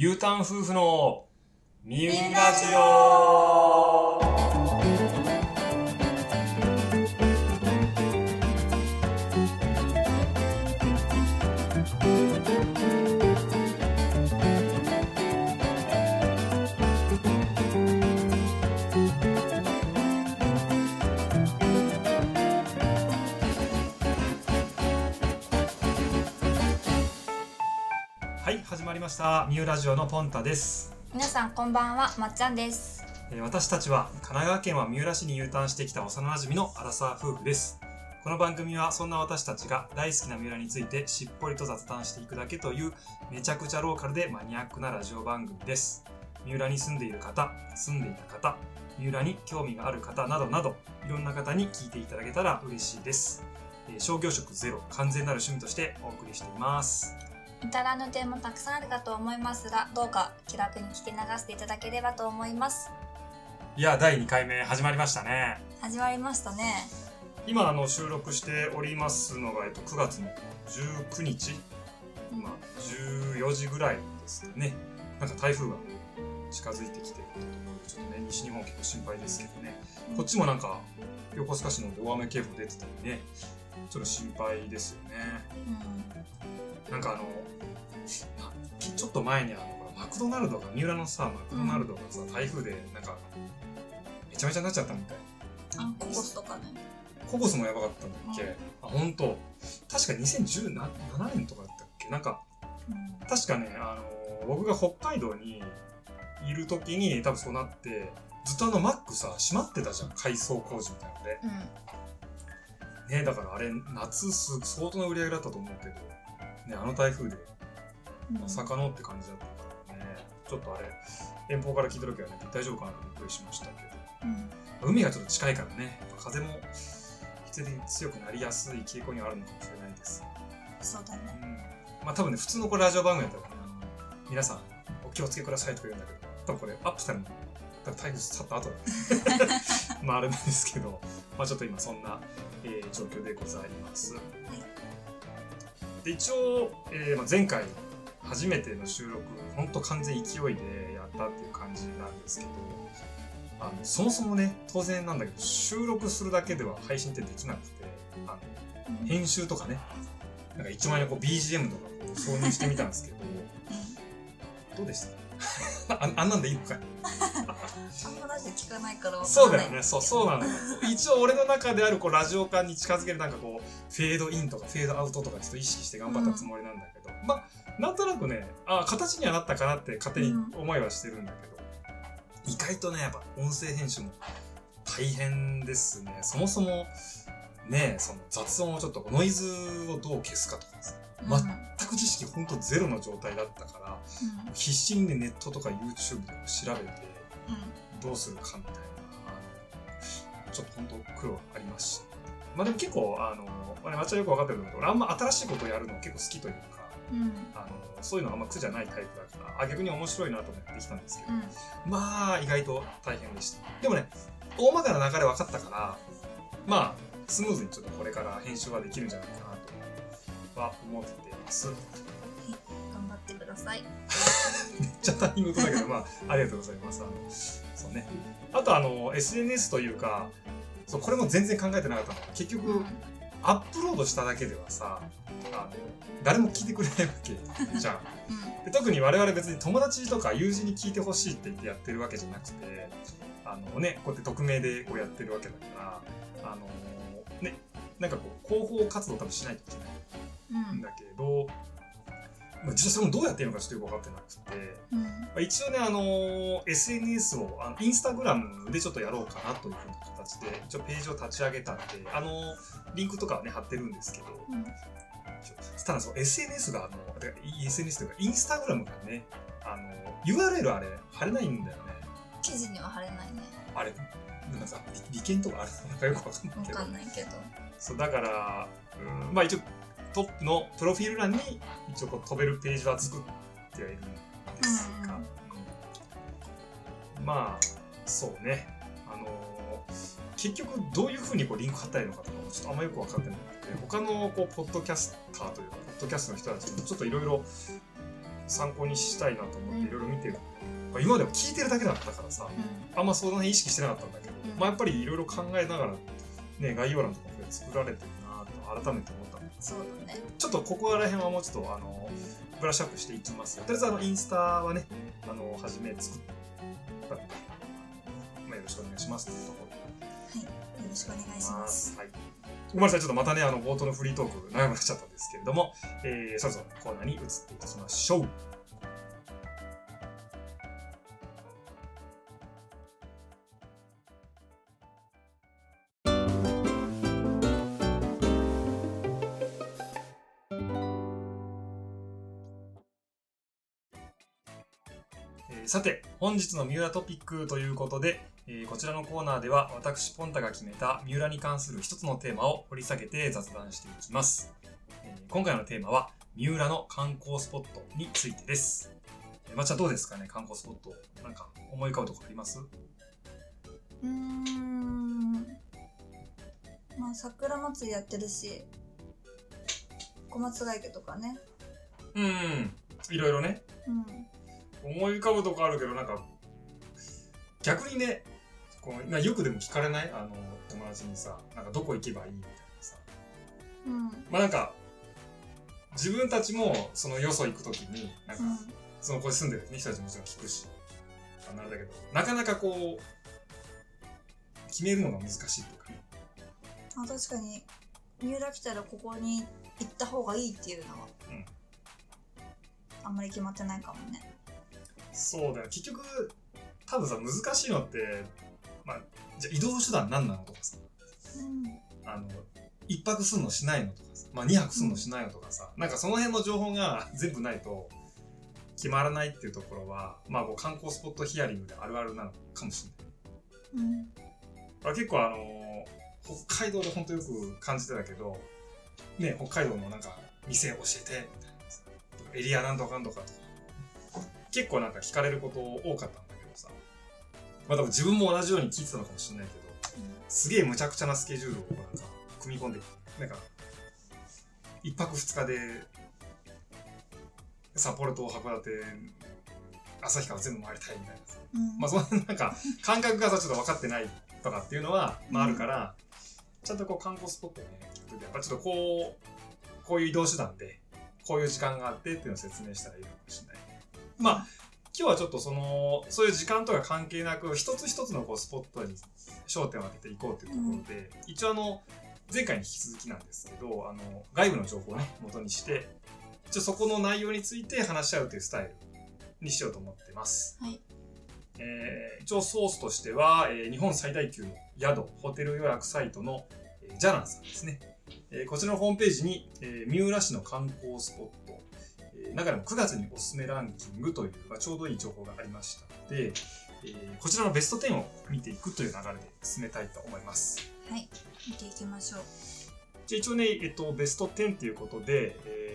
U ターン夫婦のミュラジオまりました。ミュラジオのポンタです。皆さんこんばんは、まっちゃんです。えー私たちは神奈川県は三浦市に U ターンしてきた幼馴染のアラサー夫婦です。この番組はそんな私たちが大好きな三浦についてしっぽりと雑談していくだけというめちゃくちゃローカルでマニアックなラジオ番組です。三浦に住んでいる方、住んでいた方、三浦に興味がある方などなどいろんな方に聞いていただけたら嬉しいです。えー商業職ゼロ完全なる趣味としてお送りしています。至らぬ点もたくさんあるかと思いますが、どうか気楽に聞き流していただければと思います。いや、第2回目始まりましたね。始まりましたね。今あの収録しておりますのが、えっと、9月の19日、まあ、14時ぐらいですかね。なんか台風が近づいてきてるというところで、ちょっとね、西日本結構心配ですけどね。こっちもなんか、横須賀市の大雨警報出てたりね、ちょっと心配ですよね。うなんかあの、なちょっと前にあの、マクドナルドが、三浦のさ、マクドナルドがさ、台風でなんか、めちゃめちゃになっちゃったみたい。ん。あ、ココスとかね。ココスもやばかったんだっけ、あ、本当確か2017年とかだったっけ？なんか、うん。確かね、あのー僕が北海道にいる時に多分そうなって、ずっとあのマックさ、閉まってたじゃん。改装工事みたいなので。うん。ねだからあれ、夏す相当な売り上げだったと思うけど、ね、あの台風でうん。まさかのって感じだったからね、ちょっとあれ、遠方から聞いた時はね、大丈夫かなってびっくりしましたけど。うん。海がちょっと近いからね、風も必然強くなりやすい傾向にはあるのかもしれないです。そうだね。うん。まあ多分ね、普通のこれラジオ番組だったらね、皆さんお気をつけくださいとか言うんだけど、多分これアップしたのも、多分台風去った後だね。まああれなんですけど、まあちょっと今そんな、えー状況でございます。で、一応、えーま、前回初めての収録、ほんと完全勢いでやったっていう感じなんですけど、あのそもそもね、当然なんだけど、収録するだけでは配信ってできなくて、あの編集とかね、なんか一枚のこう BGM とかこう挿入してみたんですけど、どうでした？あ あんなんでいいのかい？あんまラジオ聞かないからわかんない。そうだよね、そう、そうなのよ。一応俺の中であるこうラジオ感に近づけるなんかこう、フェードインとかフェードアウトとかちょっと意識して頑張ったつもりなんだけど、まあ、なんとなくね、あ形にはなったかなって勝手に思いはしてるんだけど、意外とね、やっぱ音声編集も大変ですね。そもそも、ね、その雑音をちょっとノイズをどう消すかとかさ、うん。く知識ほんとゼロの状態だったから、必死にね、ネットとか YouTube で調べて、うん。どうするかみたいな、ちょっと本当苦労ありますし。まあでも結構、あの、まあね、よくわかってるんだけど、俺あんま新しいことをやるの結構好きというか、うん。うん。あの、そういうのあんま苦じゃないタイプだから、あ、逆に面白いなと思ってできたんですけど、うん。まあ意外と大変でした。でもね、大まかな流れ分かったから、まあ、スムーズにちょっとこれから編集はできるんじゃないかなとは思ってます。頑張ってください。めっちゃ他人事だけど、まあ、ありがとうございます。あの、そうね。あと、あの、SNS というか、そう、これも全然考えてなかったの。結局、アップロードしただけではさ、あの、誰も聞いてくれないわけじゃん。うん。で特に我々別に友達とか友人に聞いてほしいって言ってやってるわけじゃなくて、あのね、こうやって匿名でこうやってるわけだから、あのね、なんかこう、広報活動多分しないといけない。だけど、まあ、実際それもどうやっていいのかちょっとよく分かってなくて、うん。まあ、一応ね、あのー SNS を、あのインスタグラムでちょっとやろうかなというふうな形で、一応ページを立ち上げたんで、あのーリンクとかはね、貼ってるんですけど、うん。ただそう SNS が、あの、SNS というか、インスタグラムがね、あのー URL あれ、貼れないんだよね。記事には貼れないね。あれ、なんかさ、利利権とかあるのかよくわかんないわけどか。んないけど。そう、だから、うん、まあ一応、トップのプロフィール欄に、一応こう飛べるページは作ってはいるんですが、うんうんまあ、そうね。あのー結局どういうふうにこうリンク貼ったらいいのかとかもちょっとあんまよく分かってなくて、他のこうポッドキャスターというか、ポッドキャストの人たちにもちょっといろいろ参考にしたいなと思うんっていろいろ見てる、まあ今までも聞いてるだけだったからさうあんまその辺意識してなかったんだけど、うん。まあやっぱりいろいろ考えながらね概要欄とかも作られてるなと改めて思ったんそうだね。ちょっとここら辺はもうちょっとあのブラッシュアップしていきますよ。とりあえずあのインスタはねあの初め作ったので、まあ、よろしくお願いしますというところで。はいよろしくお願いします。はい。ごめんなさい、ちょっとまたね、あの、冒頭のフリートーク長くなっちゃったんですけれども、えー、そろそろコーナーに移っていきましょう。さて、本日の三浦トピックということで、えーこちらのコーナーでは私ポンタが決めた三浦に関する一つのテーマを掘り下げて雑談していきます、えー今回のテーマは三浦の観光スポットについてです、えーまっちゃんどうですかね観光スポット。なんか思い浮かぶとこあります？うーん。まあ桜祭りやってるし小松ヶ池とかね。うん。いろいろね。うん思い浮かぶとこあるけどなんか逆にねこうなよくでも聞かれない？あの友達にさなんかどこ行けばいいみたいなさ。うん。まあなんか自分たちもそのよそ行くときになんか、その子に住んでる、ね、人たちももちろん聞くし、あなんだけど、なかなかこう、決めるのが難しいというかね。あ確かに。三浦来たらここに行った方がいいっていうのは、うん。あんまり決まってないかもねそうだよ。結局、多分さ、難しいのって、まあ、じゃあ移動手段何なのとかさ、うんあの、一泊すんのしないのとかさ、まあ二泊すんのしないのとかさ、なんかその辺の情報が 全部ないと、決まらないっていうところは、まあこう観光スポットヒアリングであるあるなのかもしれない。うんあ結構あのー北海道で本当よく感じてたけど、ね、北海道のなんか店教えてみたいなさエリアなんとかなんとかとか結構なんか聞かれること多かったんだけどさ。まあ多分自分も同じように聞いてたのかもしれないけどすげえ無茶苦茶なスケジュールをなんか組み込んでなんか一泊二日で札幌と函館旭川全部回りたいみたいなさ。うん。まあ、そのなんか感覚がさちょっと分かってないとかっていうのは、まあ、あるから、ちゃんとこう観光スポットをね聞くときやっぱちょっとこうこういう移動手段でこういう時間があってっていうのを説明したらいいのかもしれないまあ今日はちょっとそのそういう時間とか関係なく一つ一つのこうスポットに焦点を当てていこうというところで、一応あの前回に引き続きなんですけどあの外部の情報をね元にして一応そこの内容について話し合うというスタイルにしようと思ってます。はいえー一応ソースとしては、えー日本最大級の宿、ホテル予約サイトの、えージャランさんですね。えーこちらのホームページに、えー三浦市の観光スポット、えー中でも9月におすすめランキングという、まあ、ちょうどいい情報がありましたので、えーこちらのベスト10を見ていくという流れで進めたいと思います。はい見ていきましょうじゃあ一応ね、えっと、ベスト10ということで、え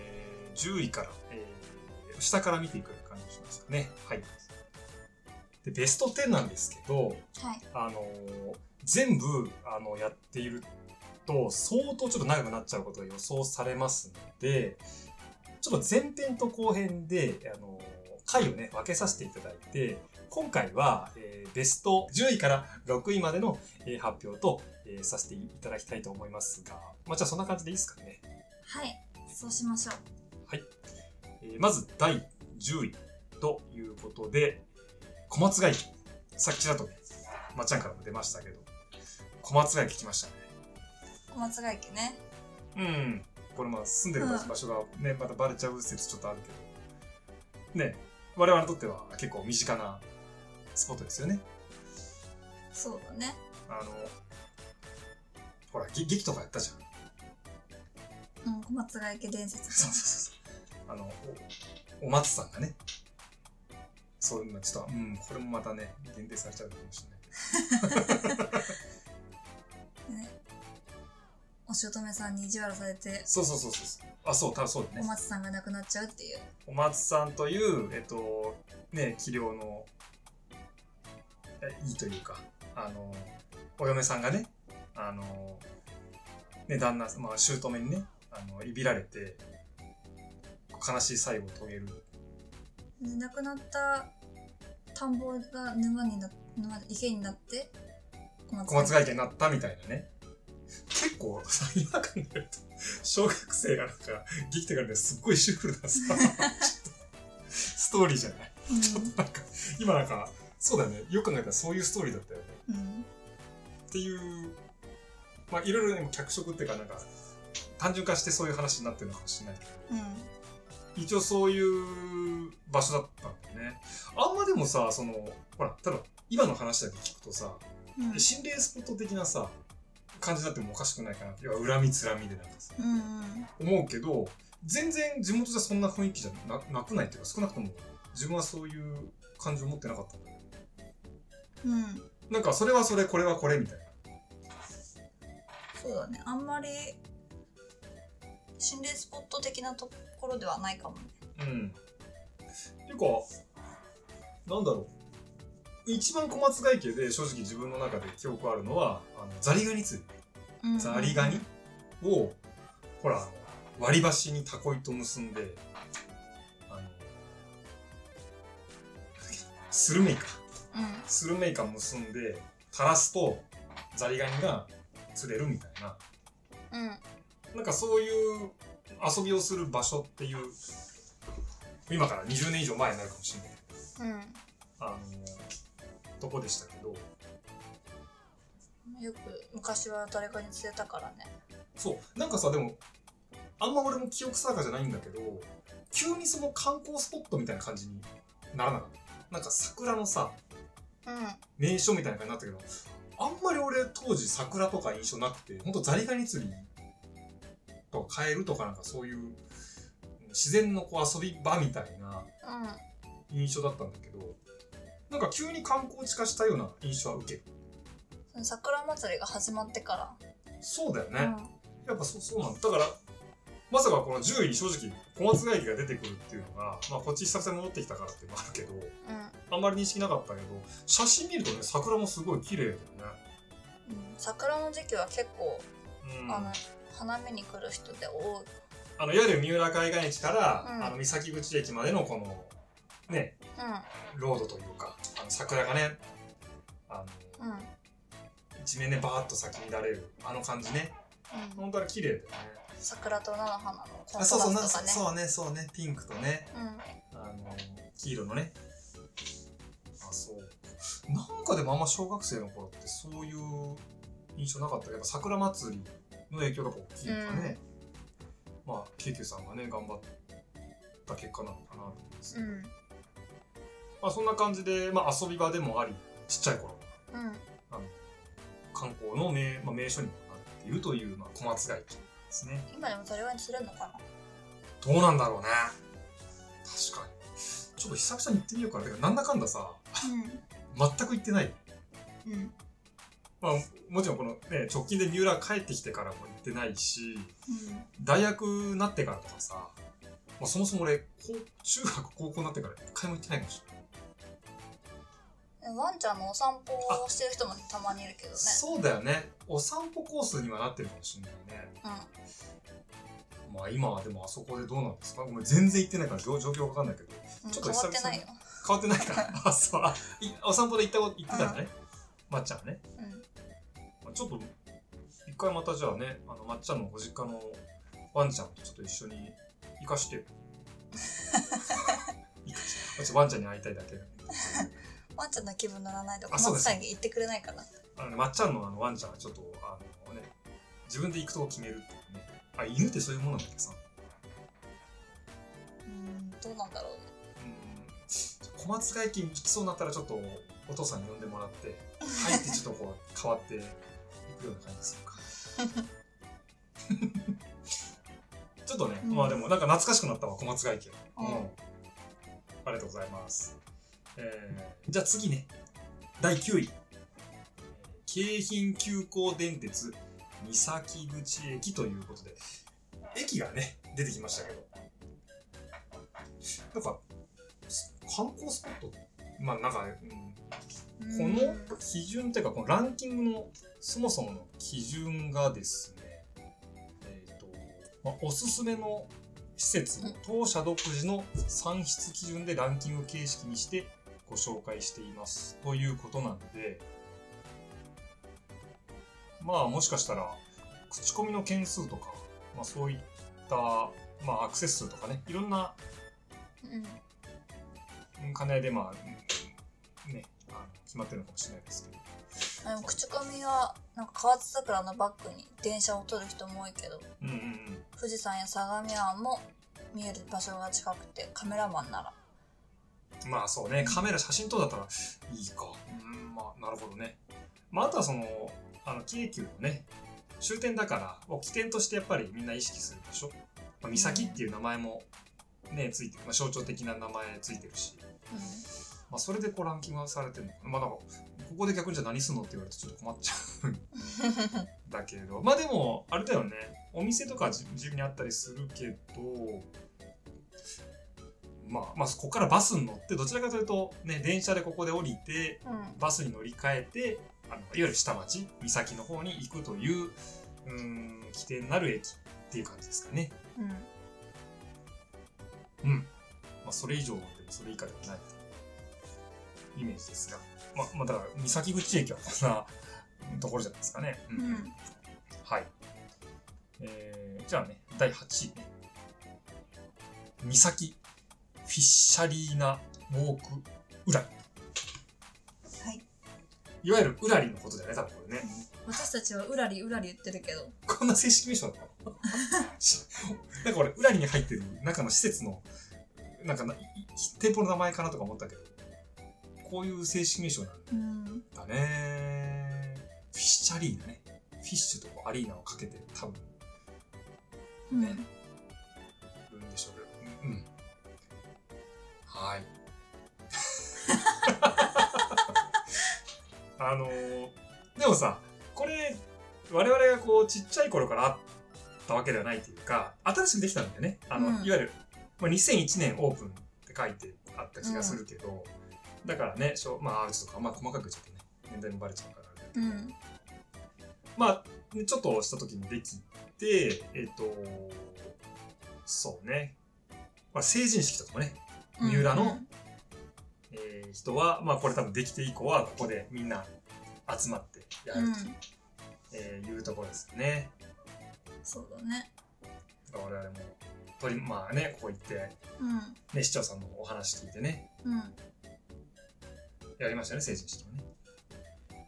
ー10位から、えー下から見ていく感じにしましたね。はい。で、ベスト10なんですけど、はいあのー全部、あの、やっていると、相当ちょっと長くなっちゃうことが予想されますので、ちょっと前編と後編で、あのー回をね、分けさせていただいて、今回は、えーベスト10位から6位までの、えー発表と、えーさせていただきたいと思いますが、まあ、じゃあそんな感じでいいですかね？はいそうしましょうえーまず第10位ということで、小松ヶ池。さっきちらっとね、まっちゃんからも出ましたけど、小松ヶ池来ましたね。小松ヶ池ねうん。これまあ住んでる場所がね、またバレちゃう説ちょっとあるけど、ね、我々にとっては結構身近なスポットですよね。そうだねあの、ほら、げ劇とかやったじゃん。うん小松ヶ池伝説そうそうそうそう。あの、お、お松さんがね、そういうのちょっと、うん、これもまたね、限定されちゃうかもしれないけど。ねお姑さんに意地悪されてそうそうそうそう。あ、そう、多分そうだね。お松さんが亡くなっちゃうっていうお松さんという、えっと、ね、器量の、えいいというか、あの、お嫁さんがね、あの、ね、旦那、まあ、姑にね、あの、いびられて、悲しい最後を遂げるで亡くなった田んぼが沼にな沼で池になって小小松外家になったみたいなね。結構さ、今考えると、小学生がなんか、生きてからね、すっごいシュールなさ、ちょっとストーリーじゃないうんなんか、今なんか、そうだよね。よく考えたらそういうストーリーだったよね。うんっていう、まあ、いろいろね、脚色っていうか、なんか、単純化してそういう話になってるのかもしれないけど、うん一応そういう場所だったんだよね。あんまでもさ、その、ほら、ただ、今の話だけ聞くとさ、うん心霊スポット的なさ、感じになってもおかしくないかなって、要は恨みつらみでなんかさ、うんうん思うけど、全然地元じゃそんな雰囲気じゃななくないっていうか、少なくとも自分はそういう感情を持ってなかったんだ。うんなんか、それはそれ、これはこれみたいな。そうだねあんまり心霊スポット的なところではないかもねうん。ていうか、なんだろう。一番小松外家で正直自分の中で記憶あるのは、あのザリガニ釣り。ザリガニを、ほら、割り箸にタコ糸結んで、あの、スルメイカ。うんスルメイカ結んで、垂らすと、ザリガニが釣れるみたいな。うんなんかそういう遊びをする場所っていう、今から20年以上前になるかもしれない。うんあのとこでしたけど、よく昔は誰かに釣れたからね。そう、なんかさ、でも、あんま俺も記憶定かじゃないんだけど、急にその観光スポットみたいな感じにならなかった？なんか桜のさ、うん。名所みたいな感じになったけど、あんまり俺当時桜とか印象なくて、ほんとザリガニ釣りとかカエルとかなんかそういう自然のこう遊び場みたいなうん。印象だったんだけど、なんか急に観光地化したような印象は受ける。その桜祭りが始まってかそうだよね。ら、やっぱそうそうなんだ。だから、まさかこの10位に正直小松外記が出てくるっていうのが、まあこっち久々に戻ってきたからっていうのもあるけど、うんうんあんまり認識なかったけど、写真見るとね、桜もすごい綺麗だよね。うん、桜の時期は結構、うん。あの花見に来る人で多いあの、いわゆる三浦海岸駅から、うんあの、三崎口駅までのこの、ね、ロードというか、桜がね、あの、うんうん一面ね、バーッと咲き乱れる、あの感じね。うん本当は綺麗だよね。桜と菜の花のコントラあ、そうそう、なストがねそうね、そうね、ピンクとね、うんあの、黄色のね。あ、そう。なんかでもあんま小学生の頃ってそういう印象なかったけど、桜祭りの影響が大きいのかね。まあ、京急さんがね、頑張った結果なのかなと思います。うんまあ、そんな感じで、まあ、遊び場でもあり、ちっちゃい頃、うんあの観光の名,、まあ、名所にもなっているという、まあ、小松外記ですね。今でもそれは釣れるのかな？どうなんだろうね。確かに。ちょっと久々に行ってみようかな。てかなんだかんださ、全く行ってない。うんうんまあ、もちろんこのね、直近で三浦帰ってきてからも行ってないし、うん大学になってからとかさ、まあ、そもそも俺、高中学、高校になってから一回も行ってないかもしれない。ワンちゃんのお散歩をしてる人もたまにいるけどねそうだよね。お散歩コースにはなってるかもしれないね。うまあ今はでもあそこでどうなんですか？ごめん、全然行ってないから状状況わかんないけど。んちょっと変わってないよ変わってないから。あ、そう。お散歩で行ったこと、行ってたんだね。まっちゃんはね。うんまあちょっと、一回またじゃあね、あの、まっちゃんのご実家のワンちゃんとちょっと一緒に行かしてかして。私ワンちゃんに会いたいだけで。ワンちゃんの気分乗らないと小松ヶ池に行ってくれないからあのね、まっちゃんのあのワンちゃんはちょっと、あのね、自分で行くとこ決めるっていうね。あ、犬ってそういうものなんだけどさ。うんどうなんだろうね。うん。小松ヶ池に行きそうになったらちょっとお父さんに呼んでもらって入ってちょっとこう変わっていくような感じでするか。ちょっとね、うん。まあでもなんか懐かしくなったわ小松外記うん。うん。ありがとうございます、えー、じゃあ次ね。第9位。京浜急行電鉄三崎口駅ということで。駅がね出てきましたけど。なんか観光スポットまあなんか、うん、この基準っていうかこのランキングのそもそもの基準がですねえっ、と、まあ、おすすめの施設を当社独自の算出基準でランキング形式にしてご紹介しています。ということなんで、まあもしかしたら、口コミの件数とか、まあそういった、まあアクセス数とかね、いろんなうん兼ね合いでまあ、ね、あの決まってるのかもしれないですけど。でも口コミはなんか河津桜のバックに電車を撮る人も多いけどうんうんうん。富士山や相模湾も見える場所が近くてカメラマンならまあそうね、カメラ、写真撮だったらいいか。うん、まあなるほどね。まああとはその、あの、京急のね、終点だから、を起点としてやっぱりみんな意識するでしょ。まあ、岬っていう名前もね、ついてる、まあ、象徴的な名前ついてるし、まあそれでこうランキングがされてるの。まあなんか、ここで逆にじゃあ何すんのって言われるとちょっと困っちゃうん だけど、まあでも、あれだよね、お店とか自自由にあったりするけど、まあ、まあ、ここからバスに乗って、どちらかというと、ね、電車でここで降りて、うんうんバスに乗り換えて、あのいわゆる下町、岬の方に行くという、うーん、起点なる駅っていう感じですかね。うんうん。まあ、それ以上でもそれ以下ではないイメージですが。まあ、まあ、だから、岬口駅はこんなところじゃないですかね。ううんはい。えー、じゃあね、第8位ね。岬フィッシャリーナウォークウラリ。はいいわゆるウラリのことだよね、多分これね。私たちはうらりうらり言ってるけどこんな正式名称だったの？し なんか俺、ウラリに入ってる中の施設の、なんか店舗の名前かなとか思ったけど、こういう正式名称なんうんだね。フィッシャリーナね。フィッシュとアリーナをかけて多分うんねるんでしょうけど。うん。うんはい。あのーでもさ、これ、我々がこう、ちっちゃい頃からあったわけではないというか、新しくできたんだよね。あの、うんいわゆる、まあ、2001年オープンって書いてあった気がするけど、だからね、しょまあ、ちょっと、まあ、細かくちょっとね、年代もバレちゃうからあれだけどうんまあ、ねちょっとした時にできて、えっ、と、そうね。まあ、成人式とかもね、三浦のえー人は、まあこれ多分できて以降は、ここでみんな集まってやうんると、えーいうところですよね。そうだねだから我々も、とりまあね、ここ行って、うんね、市長さんのお話聞いてね、うんやりましたね、成人式もね。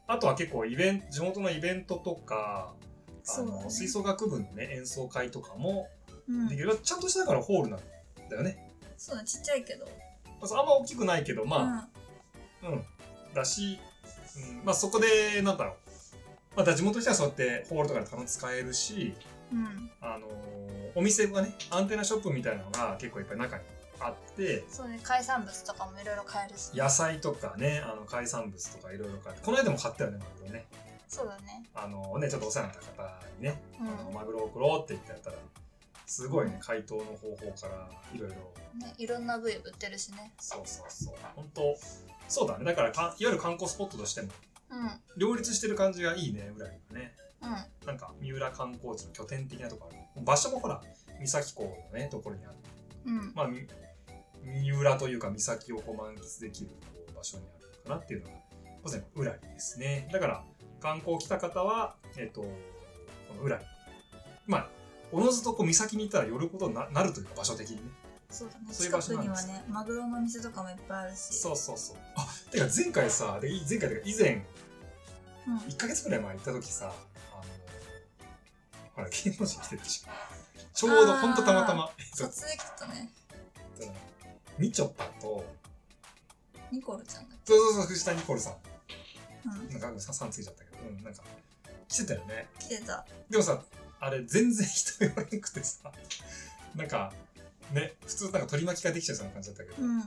あとは結構イベント、地元のイベントとか、あの、ね吹奏楽部のね、演奏会とかもうんできる。ちゃんとしただからホールなんだよね。そうだちっちゃいけど。まああんま大きくないけど、まあ、うん。だし、うん、まあそこで、なんだろう。また地元の人はそうやってホールとかで楽使えるし、うん。うんあのーお店がね、アンテナショップみたいなのが結構いっぱい中にあって、そうね海産物とかもいろいろ買えるし野菜とかね、あの海産物とかいろいろ買って、この間も買ったよね、マグロね。そうだね。あのね、ちょっとお世話になった方にね、うん。あのマグロを送ろうって言ってやったら、すごいね、解凍の方法からいろいろねいろんな部位売ってるしねそうそうそう。本当そうだね。だからか、いわゆる観光スポットとしても、うんうん両立してる感じがいいね、裏にはね。なんか、三浦観光地の拠点的なとこある。場所もほら、三崎港のね、ところにある。うんまあ、み三浦というか、三崎をこう満喫できるこう場所にあるのかなっていうのが、まさに裏にですね。だから、観光来た方は、えっ、と、この裏に。まあ、おのずとこう、三崎に行ったら寄ることにななるというか、場所的にね。そうだね。そういう場所近くにはねマグロの店とかもいっぱいあるし。そうそうそう。あ、てか前回さ、で前回というか以前、うん。1ヶ月くらい前行った時さ、あの、ほら、芸能人来てるし、ちょうどほんとたまたま、撮影来たね。みちょぱと、ニコルちゃんだっそうそうそう、藤田ニコルさん、けうん。なんかささんついちゃったけど、うん、なんか、来てたよね。来てた。でもさ、あれ全然人言わなくてさ、なんか、ね、普通なんか取り巻きができちゃうそうな感じだったけど、うん。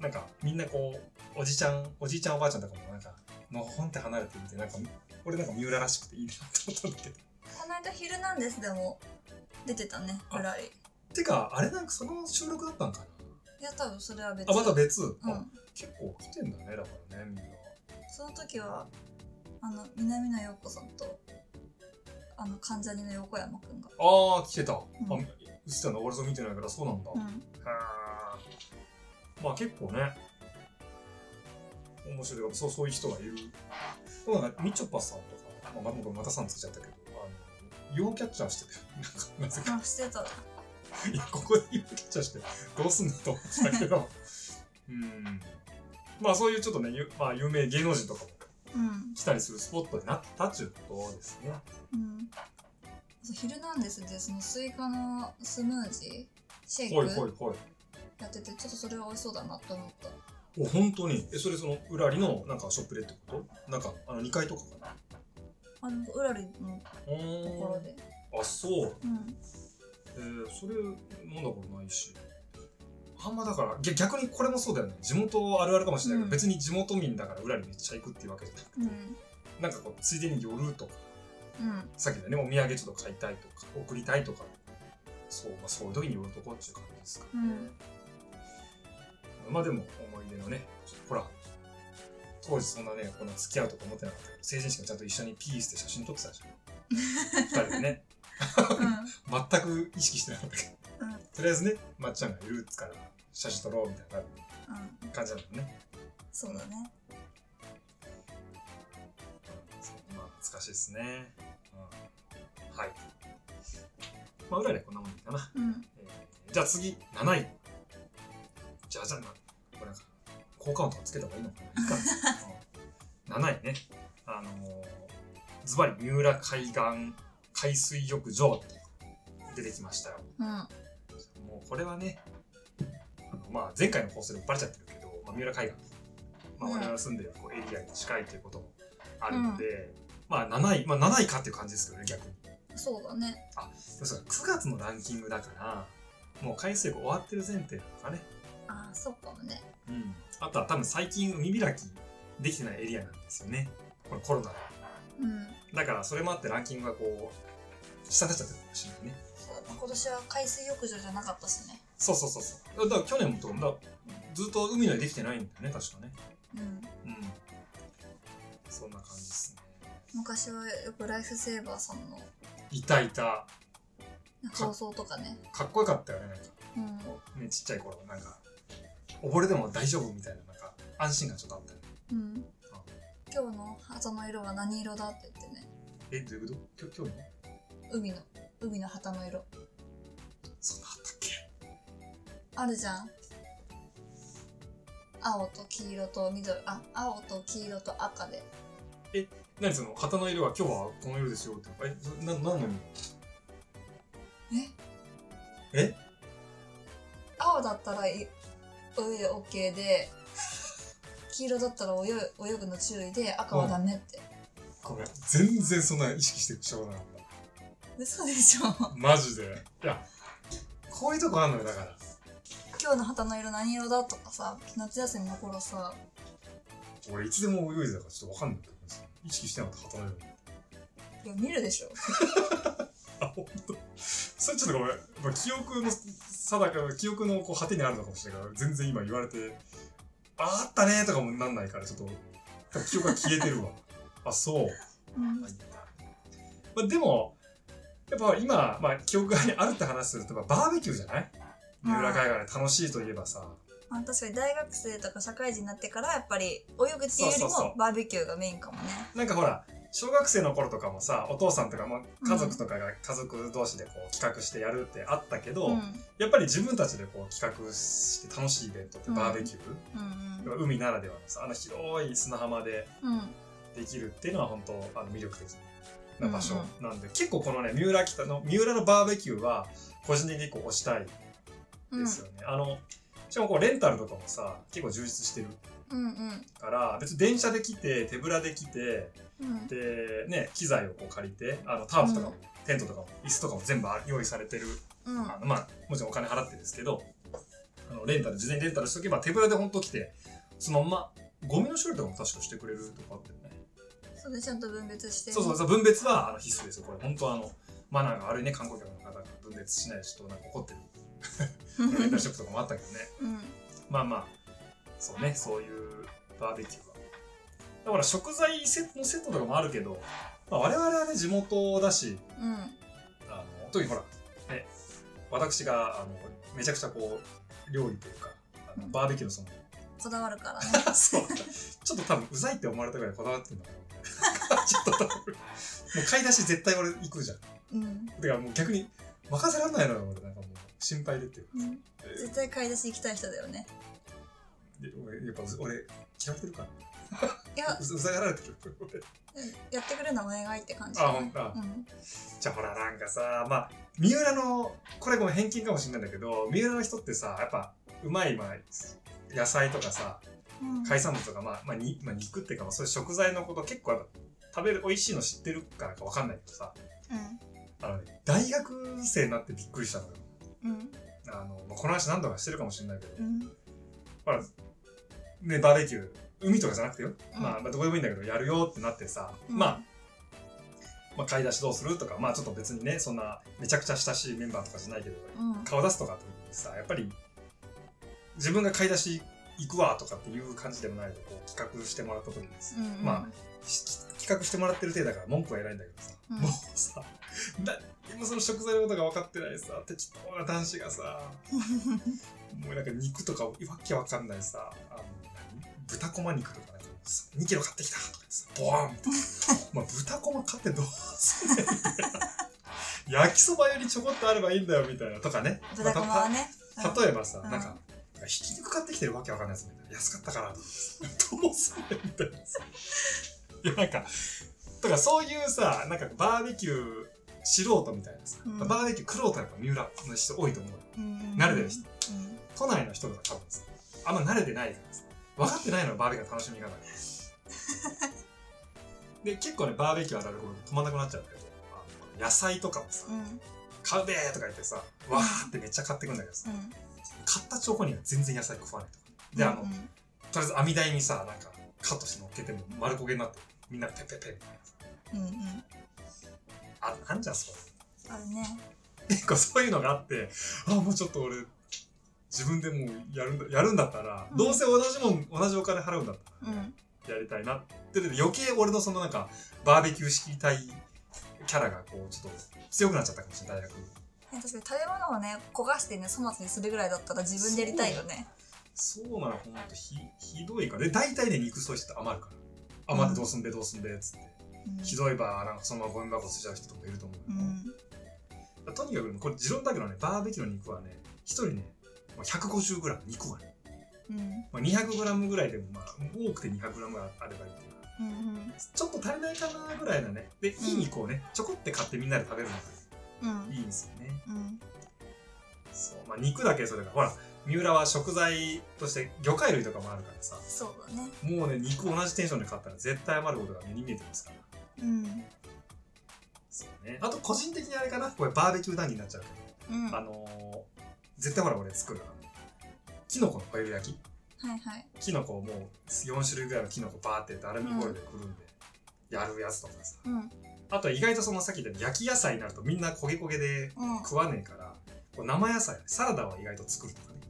なんかみんなこう、おじちゃん、おじいちゃんおばあちゃんとかもなんか、のほんって離れてみて、なんか、俺なんか三浦らしくていいなと思ったんだけど。この間「ヒルナンデス」でも出てたねあぶらり。てか、あれなんかその収録だったんかいや多分それは別。なあ、また別、うあん結構来てんだね、だからね、みんな。その時はあの南野陽子さんとあの関ジャニの横山くんが。ああ、来てた。ん。あ映ってたの俺そう見てないからそうなんだ、へうん。ー。まあ結構ね。面白い。そうそういう人がいる。でもなんかみちょぱさんとか、まあ、僕またさんつけちゃったけどあの UFO キャッチャーしてたよなんかなぜか。あしてた。いやここで UFO キャッチャーしてどうすんのと思ってたけど。うん。まあそういうちょっとね、ゆまあ、有名芸能人とかもうん。来たりするスポットになったっちゅうことですね。うん。そうヒルナンデスでそのスイカのスムージーシェイほいほいクほい。やっててちょっとそれは美味しそうだなと思った。お本当に？えそれその裏里のなんかショップでってこと？なんかあの2階とかかな？あのウラリのところで。あそう。うん。えー、それ飲んだことないしあんまだからぎ逆にこれもそうだよね。地元あるあるかもしれないけど、うん。別に地元民だから裏にめっちゃ行くっていうわけじゃなくてうん。なんかこうついでに寄るとかうん。さっきのねお土産ちょっと買いたいとか送りたいとかそう,、まあ、そういう時に寄るとこっていう感じですかうん。まあでも思い出のねほら当時そんなねこんな付き合うとか思ってなかったけど成人式もちゃんと一緒にピースで写真撮ってたじゃん。二人でね。全く意識してなかったけど、うん。とりあえずねまっちゃんがいるっつから写真撮ろうみたいなうん感じだったね。そうだね。まあ懐かしいですね、うん、はい。まあ裏でこんなもんかな、うん。えーじゃあ次7位。じゃあじゃあなこれなんか効果音とかつけた方がいいのかな。いいか。な、うん、7位ね。あのーズバリ三浦海岸海水浴場って出てきましたよ。うん。もうこれはねまあ、前回の放送でバレちゃってるけど、まあ、三浦海岸、まあ、うん。我々住んでるこうエリアに近いということもあるので、まあ7位、まあ、7位かっていう感じですけどね逆に。そうだね。でもそう。か9月のランキングだからもう海水浴終わってる前提なのかね。ああそうかもね。うん。あとは多分最近海開きできてないエリアなんですよね。これコロナでうん。だからそれもあってランキングがこう下になっちゃってるかもしれないね。そう。だね今年は海水浴場じゃなかったしねそうそうそうそう。だから去年もとだ。ずっと海の上できてないんだよね確かね。うん。うん。そんな感じですね。昔はよくライフセーバーさんのいたいた。放送とかね。かっこよかったよねなんか。うん。ねちっちゃい頃なんか溺れても大丈夫みたいななんか安心感ちょっとあったよね。うん。今日の旗の色は何色だって言ってね。えどういうこと？今日今日の？海の海の旗の色。そんなあったっけ？あるじゃん。青と黄色と緑。あ青と黄色と赤で。何その旗の色は今日はこの色ですよって。えな何の色え？え？青だったらい泳いで OK で黄色だったら泳い泳ぐの注意で赤はダメって、ごめん。全然そんな意識してるしょうがなかっ嘘でしょ。たマジで。いやこういうとこあんのよだから今日の旗の色何色だとかさ夏休みの頃さ。俺いつでも泳いでたからちょっとわかんないけど意識してなかった旗の色。いや見るでしょ。あ本当。それちょっとごめん、まあ、記憶の定か記憶のこう果てにあるのかもしれないから全然今言われてああったねーとかもなんないからちょっと記憶が消えてるわ。あそう。うん。まあ、でもやっぱ今、まあ、記憶があるって話するとバーベキューじゃない？三浦海岸で楽しいといえばさ。まあ、確かに大学生とか社会人になってからやっぱり泳ぐっていうよりもバーベキューがメインかもね。なんかほら小学生の頃とかもさお父さんとかも家族とかが家族同士でこう企画してやるってあったけど、うん。やっぱり自分たちでこう企画して楽しいイベントってバーベキュー、うん海ならではのさあの広い砂浜でうん。できるっていうのは本当あの魅力的な場所うんなんで、結構このね三浦北の三浦のバーベキューは個人的に結構推したいうんですよね、あのしかもこうレンタルとかもさ結構充実してるうんうん。から別に電車で来て手ぶらで来てうん。でね機材をこう借りてあのタープとかも、テントとかも椅子とかも全部用意されてる、うん。あのまあもちろんお金払ってですけどあのレンタル事前にレンタルしとけば手ぶらで本当来てそのままゴミの処理とかも確かしてくれるとかあってね。そうでちゃんと分別してそうそうそう分別はあの必須ですよ。これ本当あのマナーが悪いね観光客の方が分別しないでちょっとなんか怒ってるレンタルショップとかもあったけどね。うん。まあまあそうねそういうバーベキューは。だから食材セットのセットとかもあるけど、まあ、我々はね地元だしうん。あの特にほらね私があのめちゃくちゃこう料理というかあのうん。バーベキューのそのこだわるからね。そう。ちょっと多分うざいって思われたぐらいこだわってるのかな ちょっと多分。もう買い出し絶対俺行くじゃん。うん、だからもう逆に任せられないのよ俺なんかもう心配でっていう。ん、絶対買い出し行きたい人だよね。で俺やっぱ俺嫌われてるから。いや。ううざがられてる俺やってくれるのはお願いって感じあ本うん。じゃあほらなんかさまあ三浦のこれごめん偏見かもしれないんだけど三浦の人ってさやっぱうまいまあ野菜とかさうん。海産物とか、まあまあにまあ、肉っていうか、まあ、そういう食材のこと結構やっぱ食べる美味しいの知ってるからかわかんないけどさ。あの、ね、大学生になってびっくりしたのようん。うんあの、まあ、この話何度かしてるかもしれないけど、うん。ほらねバーベキュー海とかじゃなくてよ、うん。まあ、まあどこでもいいんだけどやるよってなってさ、うん。まあまあ、買い出しどうするとか、まあちょっと別にね、そんなめちゃくちゃ親しいメンバーとかじゃないけど、うん。顔出すとかってさ、やっぱり自分が買い出し行くわとかっていう感じでもないとこう企画してもらった時にです、うん。まあし企画してもらってる程度だから文句は偉いんだけどさ、うん。もうさ、もその食材のことが分かってないさ、適当な男子がさ、もうなんか肉とかわけわかんないさ、あの何？豚こま肉とかなんかさ2キロ買ってきたとかさ、ボワンみたいな。まあ豚こま買ってどうすんねんみたいな。焼きそばよりちょこっとあればいいんだよみたいなとかね。豚こまはねまあた例えばさ、うんなんか、ひき肉買ってきてるわけわかんないやつみたいな。安かったからとかさどうすんねんみたいなさ。いやなんか、とかそういうさ、なんかバーベキュー素人みたいなさ、うん。バーベキュークロートはやっぱ三浦の人多いと思う。よ。うん。慣れてる人。うん。都内の人とか多分さ、あんま慣れてないからさ、分かってないのはバーベキューの楽しみ方が。で、結構ね、バーベキューあるあるこれ止まんなくなっちゃうんだけど、野菜とかもさ、うん。買うべーとか言ってさ、わーってめっちゃ買ってくんだけどさ、うん。買った直後には全然野菜食わないとか。で、あの、うん。とりあえず網台にさ、なんかカットして乗っけても丸焦げになって、みんなペッペッペッみたいなさ。うんうんあ、なんじゃそれ。あるね。結構そういうのがあって、あ、もうちょっと俺、自分でもうやるんだやるんだったら、うん。どうせ同じもん、同じお金払うんだったら、うん。やりたいなって。で余計俺のそのなんかバーベキュー式たいキャラがこうちょっと強くなっちゃったかもしれない。大学。確かに食べ物をね焦がしてね粗末にするぐらいだったら自分でやりたいよね。そうなのほんとひひどいから。で大体ね肉そういう人って余るから。余ってどうすんでどうすんでっつって、うんひどいばなんかそのままゴミ箱捨てちゃう人とかいると思ううん。とにかくこれ持論だけどねバーベキューの肉はね一人ね 150g 肉はね、うん。まあ、200g ぐらいでもまあ多くて 200g あればいいっていうんうん。ちょっと足りないかなぐらいなね。でいい肉をねちょこって買ってみんなで食べるのうん。がいいんですよね。うん。そう、まあ、肉だけそれがほら三浦は食材として魚介類とかもあるからさ。そうだね。もうね肉同じテンションで買ったら絶対余ることが目に見えてますからうん。そうね。あと個人的にあれかな？これバーベキュー談義になっちゃうけうん。ど、あのー絶対ほら俺作るあのキノコのホイル焼き。はいはい。キノコをもう4種類ぐらいのキノコバーってやってアルミホイルでくるんでやるやつとかさ。うん。あとは意外とそのさっき言った焼き野菜になるとみんな焦げ焦げでうん。食わねえからこう生野菜サラダは意外と作るとかね。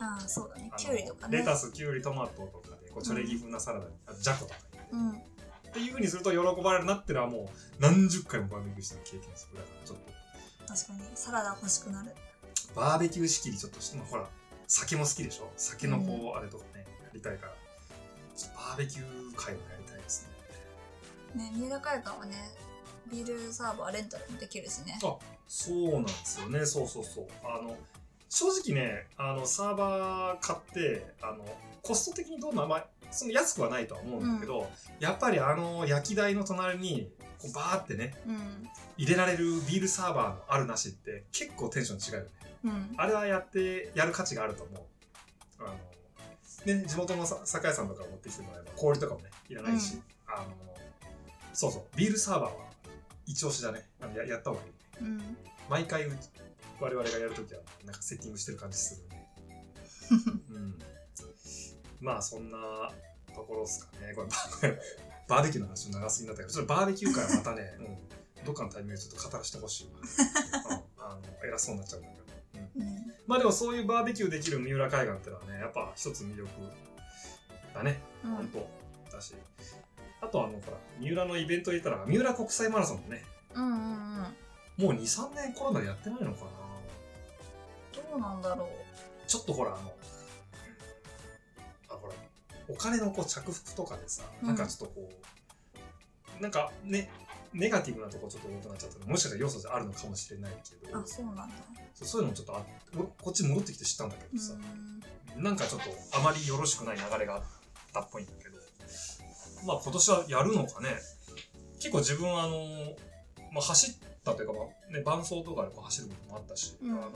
ああそうだね。きゅうりとかね。レタス、キュウリ、トマトとかで、こうチョレギ風なサラダに、あとジャコとかにうんっていう風にすると喜ばれるなってのはもう何十回もバーベキューしての経験する。だからちょっと、確かにサラダ欲しくなるバーベキュー仕切りちょっとして、まあほら、酒も好きでしょ？酒のこう、あれとかね、やりたいから、ちょっとバーベキュー会もやりたいですね。ね三浦会館はねビールサーバーレンタルもできるしねあそうなんですよね、そうそうそう。あの、正直ね、あの、サーバー買って、あの、コスト的にどうな、まあ、その安くはないとは思うんだけど、やっぱりあの焼き台の隣にこうバーってねうん。入れられるビールサーバーのあるなしって結構テンション違うよね。うん。あれはやってやる価値があると思う。あのね地元のさ酒屋さんとか持ってきてもらえば氷とかもねいらないし、うん。あのそうそうビールサーバーは一押しだね。あのややった方がいい。うん。毎回我々がやるときはなんかセッティングしてる感じするね うんまあそんなところですかね。これバー ベキューの話を長すぎになったけどちょっとバーベキューからまたね、うん、どっかのタイミングでちょっと語らせてほしいわ、うん、あの偉そうになっちゃうんだけど、うん、うん。まあでもそういうバーベキューできる三浦海岸ってのはねやっぱ一つ魅力だね。うん。本当だし。あとあのほら三浦のイベントで言ったら三浦国際マラソンもねうんうんうん。もう23年コロナでやってないのかな。どうなんだろう。ちょっとほら、あの、お金のこう着服とかでさ、うん。なんかちょっとこう、なんかね、ネガティブなとこちょっと多くなっちゃったのもしかしたら要素であるのかもしれないけどあ、そうなんだ。そうそういうのもちょっとあって、俺こっち戻ってきて知ったんだけうどさ、ん。なんかちょっとあまりよろしくない流れがあったっぽいんだけど、まあ今年はやるのかね。結構自分はあの、まあ走ったというか、まあね、伴走とかでこう走ることもあったし、うん。あの、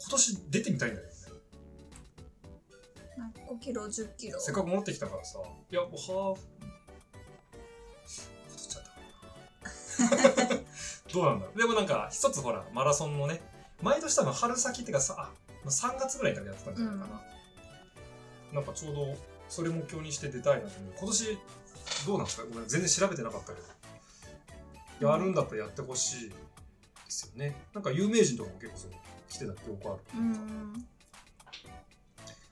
今年出てみたいんだよ5キロ10キロせっかく戻ってきたからさ、いや、もうハーフ、太っちゃったかな。どうなんだろう。でもなんか、一つほら、マラソンのね、毎年多分春先っていうかさ、あ、まあ3月ぐらいからやってたんじゃないかな。なんかちょうど、それ目標にして出たいなと思う。今年、どうなんですか？ごめん、全然調べてなかったけど。やるんだったらやってほしいですよね。なんか有名人とかも結構そう来てた記憶ある。うん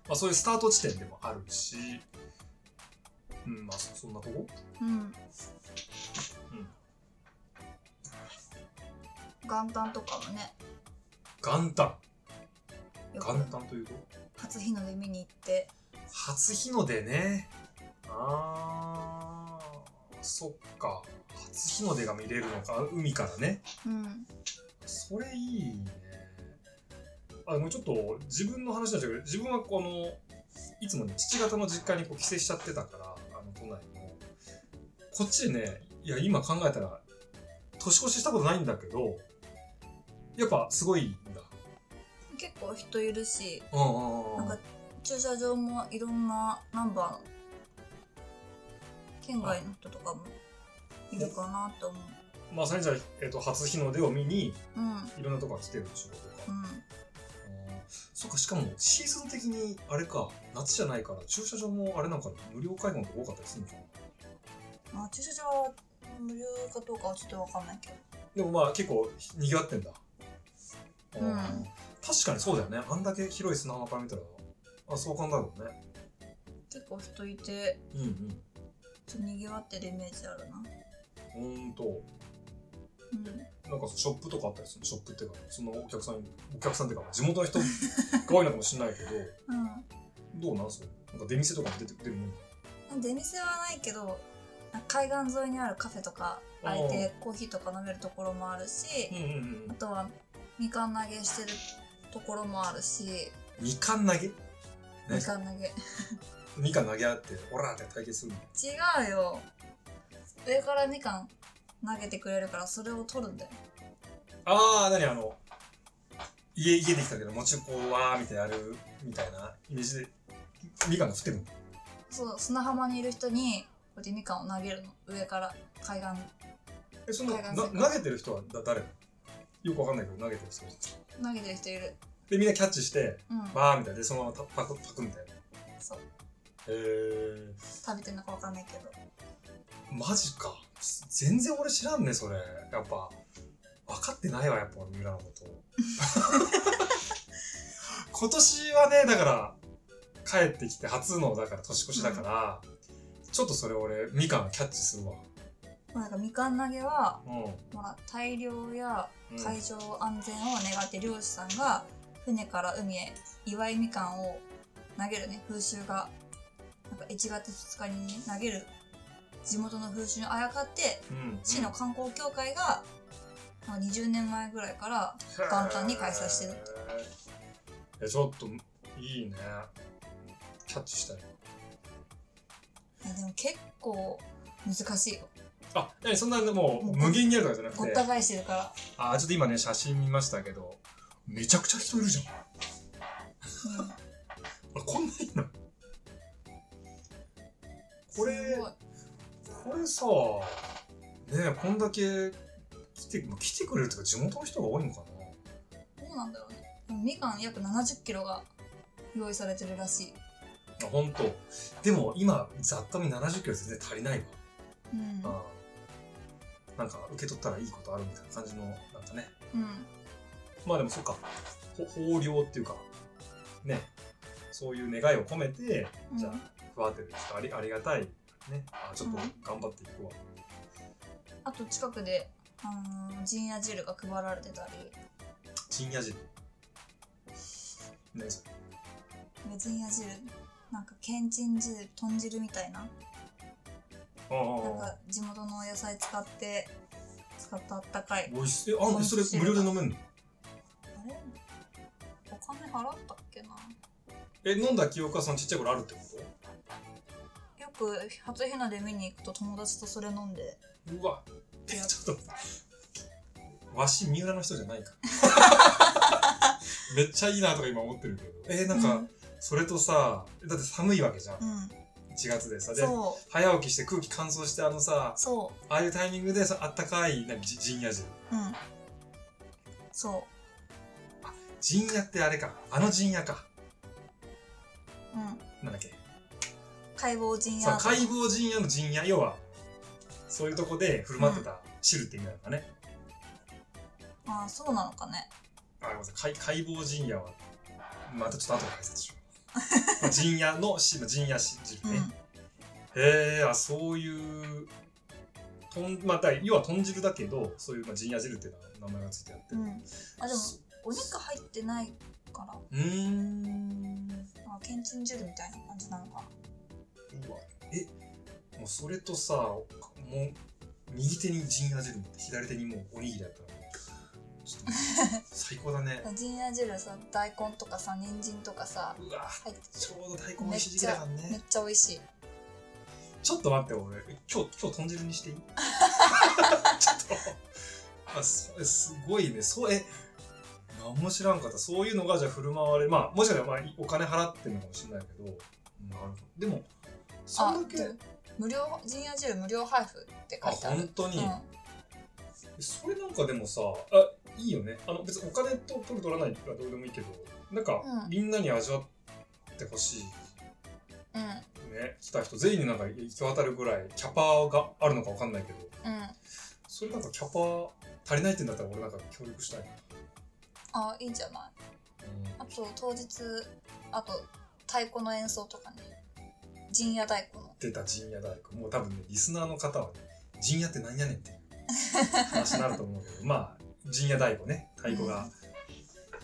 まあそういうスタート地点でもあるし、うん、まあそそんなとこ？うん元旦とかもね元旦。元旦というと？初日の出見に行って初日の出ね。あー、そっか。初日の出が見れるのか、海からね。うんそれいいね。あ、もうちょっと自分の話なんだけど、自分はこの、いつもね、父方の実家にこう帰省しちゃってたから、あの都内の。こっちでね、いや、今考えたら、年越ししたことないんだけど、やっぱすごいんだ。結構人いるしなんか駐車場もいろんなナンバーの県外の人とかもいるかなと思うまあ、それじゃあ、えっ、と、初日の出を見に、うんいろんなとこから来てる仕事か。うんうんそっか、しかも、シーズン的に、あれか、夏じゃないから、駐車場もあれなんかな無料開放とか多かったりするのかな？まあ駐車場は無料かどうかはちょっとわかんないけどでもまあ、結構、賑わってんだ。うん確かにそうだよね。あんだけ広い砂浜から見たら、あ、そう考えるもんね。結構人いてうんうん。ちょっと賑わってるイメージあるなほんと。うんなんかショップとかあったりするショップっていうか、そのお客さん、お客さんっていうか、地元の人 が多いのかもしれないけど、うん。どうなんそれ？なんか出店とかも出て出るもん？出店はないけど海岸沿いにあるカフェとか空いてコーヒーとか飲めるところもあるしうんうんうん。あとはみかん投げしてるところもあるし。みかん投げ？みかん投げ。みかん投げ合って、オラーって対決するの？違うよ。上からみかん投げてくれるからそれを取るんだよああ、なにあの、家、家できたけど、もちこう、わーみたいなやる、みたいなイメージで、みかんが降ってるの？そう砂浜にいる人にこうやってみかんを投げるの上から海岸え、その、海岸な投げてる人はだ誰？よくわかんないけど、投げてる人。投げてる人いるで、みんなキャッチして、うんバーみたいな。で、そのままパパク、パクみたいな。そうへー。食べてんのかわかんないけどマジか。全然俺知らんね、それ。やっぱ、分かってないわ、やっぱ俺、ミラのこと。今年はね、だから、帰ってきて初の、だから年越しだから、ちょっとそれ俺、みかんキャッチするわ。まあなんかみかん投げは、うまあ、大量やん。うん海上安全を願って漁師さんが船から海へ祝いみかんを投げるね風習がなんか1月2日に、ね、投げる地元の風習にあやかってうん。市の観光協会が、まあ、20年前ぐらいから元旦に開催してるえ、ちょっと、いいね。キャッチしたい。えでも結構難しいよあ、なにそんなもう、無限にあるとかじゃなくてごった。返してるから、あ、ちょっと今ね、写真見ましたけど、めちゃくちゃ人いるじゃん。あうん、こんないいの？これこれさ、ねえ、こんだけ来て、まあ来てくれるっていうか地元の人が多いのかな？どうなんだろうねでもみかん約70キロが用意されてるらしいあ、ほんと。でも今、ざっと見70キロ全然足りないわ。うんあなんか受け取ったらいいことあるみたいな感じの、なんかね。うんまあでもそっか、ほ豊漁っていうか、ね、そういう願いを込めて、うんじゃあ、ふわってる人ありありがたい。ね。あ、ちょっと頑張っていくわ。あと近くで、あのー、陣屋汁が配られてたり、陣屋汁。何それ陣屋汁なんかけんちん汁豚汁みたいな。あなんあか地元のお野菜使って使ったあったかい。美味しいえあそれ無料で飲めんの？あれ？お金払ったっけな？え飲んだ記憶はそのちっちゃい頃あるってこよく初日の出見に行くと友達とそれ飲んで。とうわ。ちょっと。わし三浦の人じゃないか めっちゃいいなとか今思ってるけど。えなんか、うん。それとさだって寒いわけじゃん。うん。1月でさ。で早起きして空気乾燥してあのさそああいうタイミングでさあったかい何じ陣屋汁ううん。そ陣屋ってあれか。あの陣屋か。ううん。なんだっけ解剖陣屋さ解剖陣屋の陣屋要はそういうとこで振る舞ってた汁って意味なのかね、ああそうなのかね。あごめんなさい。解解剖陣屋はまたちょっと後で解説しよう。まあ陣屋の陣屋し汁ね、うん。へえあそういうとんまあだ要は豚汁だけどそういうまあ陣屋汁っていう名前がついてあって、うん。あでもお肉入ってないから。うーん。あけんちん汁みたいな感じなのか。なうわえもうそれとさもう右手に陣屋汁持って左手にもうおにぎりだったら最高だね。陣屋汁さ大根とかさ人参とかさうわ入ってちょうど大根美味しい時期だからめっねちゃ美味しい。ちょっと待って俺。今日今日豚汁にしていい？ちょっと。あそれすごいね。そうえ何も知らんかった。そういうのがじゃあ振る舞われまあもしかしたらまあお金払ってるのかもしれないけど。でもそあんだけで無料？陣屋汁無料配布って書あいてある。本当に、うん。それなんかでもさあいいよね。あの別にお金と取る取らないはどうでもいいけどなんか、うん。みんなに味わってほしい。うん。ね来た人全員になんか行き渡るぐらいキャパがあるのかわかんないけど。うん。それなんかキャパ足りないってんだったら俺なんか協力したい。な、あいいんじゃない？あと当日あと太鼓の演奏とかね陣屋太鼓の。出た陣屋大工もう多分ねリスナーの方はね陣屋って何やねんっていう話になると思うけど まあ陣屋太鼓ね。太鼓が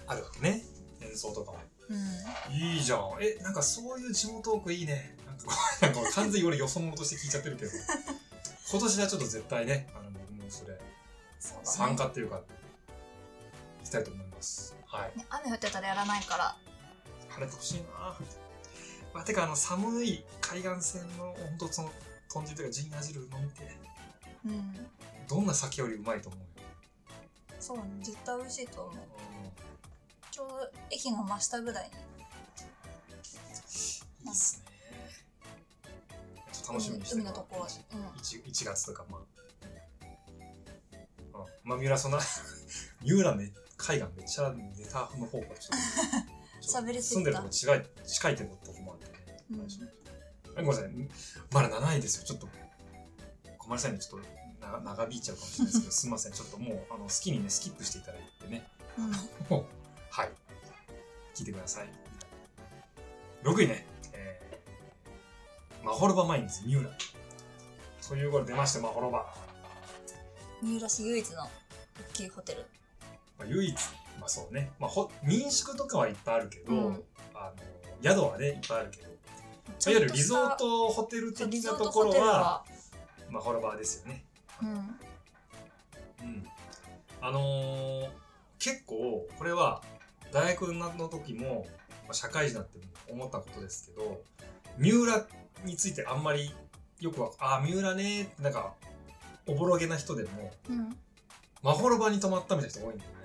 あるわけね。演奏とかも。うん。いいじゃん。えなんかそういう地元トークいいね。なんかこうなんか完全に俺よそ者として聞いちゃってるけど。今年はちょっと絶対ねあの僕もそれそうだね。参加っていうか行きたいと思います。はい。ね雨降ってたらやらないから。晴れてほしいなあてかあの寒い海岸線の本当その豚汁というか陣屋汁飲みてうん。どんな酒よりうまいと思うよ、そうね絶対美味しいと思う。ちょうど駅の真下ぐらいに。いいっすね。ちょっと楽しみにして海のところに 1, 1月とかまあ、うん、まあ三浦そんな 三浦め海岸めっちゃネタの方から ちょっと喋りす住んでぎたるとこ近い近いってこともあってね、うん。ごめんなさい。まだ7位ですよ。ちょっとごめんなさいねちょっと長長引いちゃうかもしれないですけど すみません。ちょっともうあの好きにねスキップしていただいてね。うん。はい。聞いてください。6位ね。えー、マホロバマインズ三浦。ということで出ましたマホロバ、三浦市唯一の大きいホテル。まあ、唯一まあそうね、まあ、ほ民宿とかはいっぱいあるけど、うん。あの宿はねいっぱいあるけどいわゆるリゾートホテル的なところはテルは。マホロバですよね。うん。うん。あのー結構これは大学の時も、まあ、社会人になっても思ったことですけど三浦についてあんまりよくはああ三浦ねってなんかおぼろげな人でもうん。マホロバに泊まったみたいな人多いんだよね。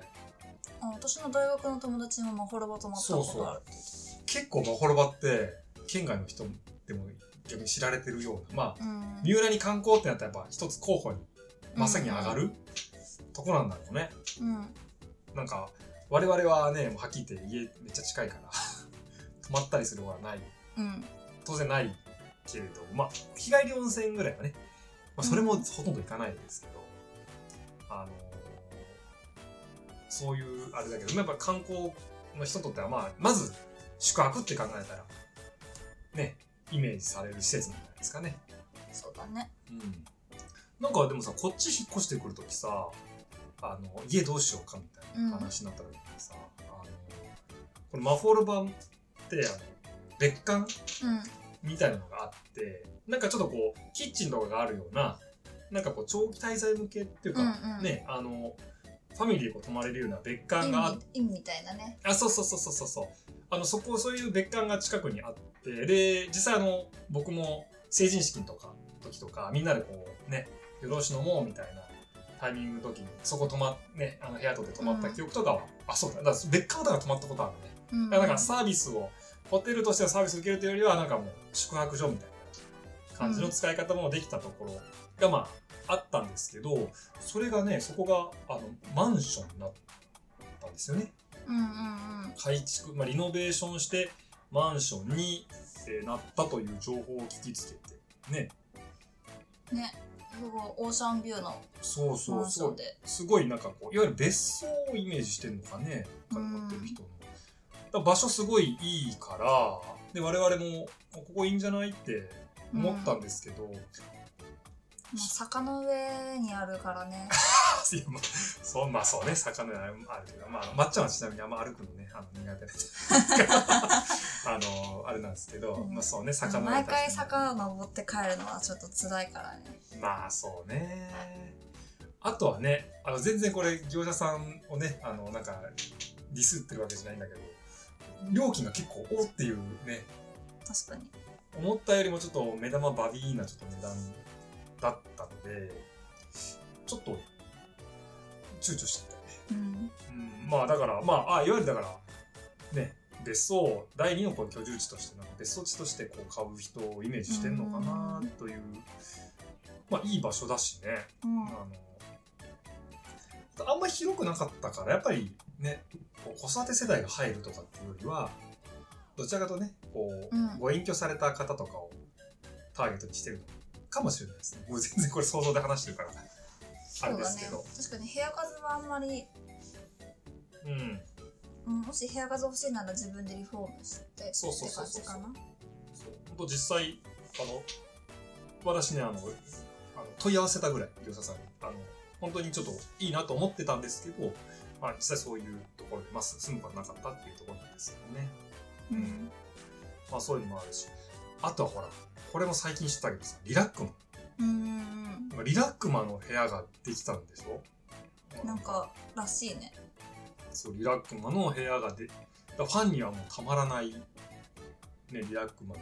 あ私の大学の友達にもマホロバ泊まったことあるって言って結構マホロバって県外の人でも逆に知られてるようなまあたうん。三浦に観光ってなったらやっぱ一つ候補にまさに上がる、とこなんだろうね。うん。なんか我々はねもうはっきり言って家めっちゃ近いから 泊まったりすることはない。うん。当然ないけれどまあ日帰り温泉ぐらいはね、まあ、それもほとんど行かないですけど、あのそういうあれだけどやっぱ観光の人にとってはまあまず宿泊って考えたらねイメージされる施設なんじゃないですかね。そうだね。うん、なんかでもさこっち引っ越してくるときさあの家どうしようかみたいな話になった時にさ、あのこのマフォルバってあの別館うん。みたいなのがあってなんかちょっとこうキッチンとかがあるようななんかこう長期滞在向けっていうか、うんうん。ねあのファミリーでこう泊まれるような別館があっ意味意味みたいなね。あそうそうそうそうそうそう。あのそこそういう別館が近くにあってで実際あの僕も成人式とか時とかみんなでこうね夜通し飲もうみたいなタイミングの時にそこ泊まねあの部屋とで泊まった記憶とかは、あそうだ。だ別館だから泊まったことあるね。うん。だからサービスをホテルとしてのサービスを受けるというよりはなんかもう宿泊所みたいな感じの使い方もできたところがまああったんですけどそれがねそこがあのマンションになったんですよね。うんうんうん。改築、まあ、リノベーションしてマンションに、えーなったという情報を聞きつけてね。ね。すごいオーシャンビューのそうそマうそう。すごいなんかこういわゆる別荘をイメージしてるのかね。通ってる人の、場所すごいいいからで我々もここいいんじゃないって思ったんですけど、まあ坂の上にあるからね。いやまあそうまあそうね魚あるけどまあまっちゃんはちなみにあんま歩くのねあの苦手な あのあれなんですけど、うん。まあそうね魚は毎回坂登って帰るのはちょっと辛いからね。まあそうね。あとはね、あの全然これ業者さんをね、あのなんかディスってるわけじゃないんだけど、料金が結構おっていうね、確かに。思ったよりもちょっと目玉バビーなちょっと値段だったので、ちょっと躊躇してたね。うん。うん、まあだから、まあ、あいわゆるだから、ね、別荘、第二のこう居住地として、なんか別荘地としてこう買う人をイメージしてんのかなという、まあいい場所だしね。うん。あのあんまり広くなかったからやっぱりねこう子育て世代が入るとかっていうよりはどちらかとねこう、うん。ご隠居された方とかをターゲットにしてるのかもしれないですね。もう全然これ想像で話してるから。あれですけど。確かに部屋数はあんまり、うん。うん、もし部屋数欲しいなら自分でリフォームしてそうそうそうそう感じかなそう。本当実際あの私ねあのあの問い合わせたぐらい業者さんにあの本当にちょっといいなと思ってたんですけど、まあ、実際そういうところで、まあ、住むことなかったっていうところなんですよね。うん。まあそういうのもあるし。あとはほら、これも最近知ったけどさ、リラックマ。うんリラックマの部屋ができたんでしょ？うんなんからしいねそう、リラックマの部屋がで、だからファンにはもうたまらない、ね、リラックマの。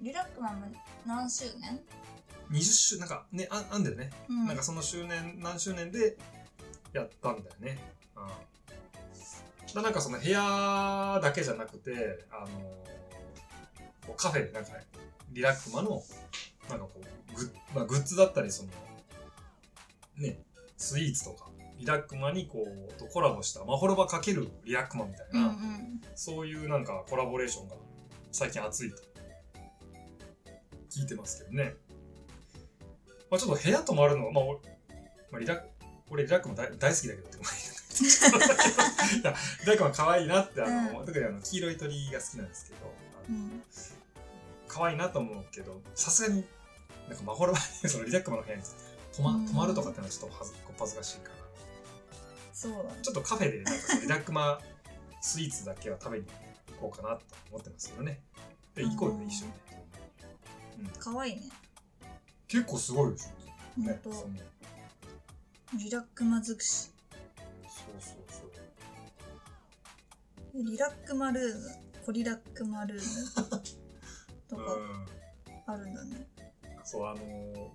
リラックマンも何周年？20周、なんかね、ああんだよね。うんなんかその周年、何周年でやったんだよね。うん。だなんかその部屋だけじゃなくて、あのこうカフェでなんか、リラックマの、なんかこう、グッ,、まあ、グッズだったり、その、ね、スイーツとか、リラックマにこう、とコラボした、まほろばかけるリラックマみたいな、うんうん。そういうなんかコラボレーションが最近熱いと聞いてますけどね。まあちょっと部屋泊まるのは、まあ、俺まあ、リラッ俺リラックも大大好きだけどって思 いリラックも可愛いなってあの、特にあの黄色い鳥が好きなんですけどあのうん可愛いなと思うけどさすがになんかまほろばにそのリラックマの部屋に泊まうん泊まるとかってのはちょっと恥ずこっぱずかしいからそうだねちょっとカフェでなんか リラックマスイーツだけは食べに行こうかなと思ってますけどね。で、行こうよね、一緒に。うん、かわいいね結構すごいでしょ。ね、とそのリラックマ尽くしそうそうそう。リラックマルームコリラックマルーム。あるんだね。そう、あのー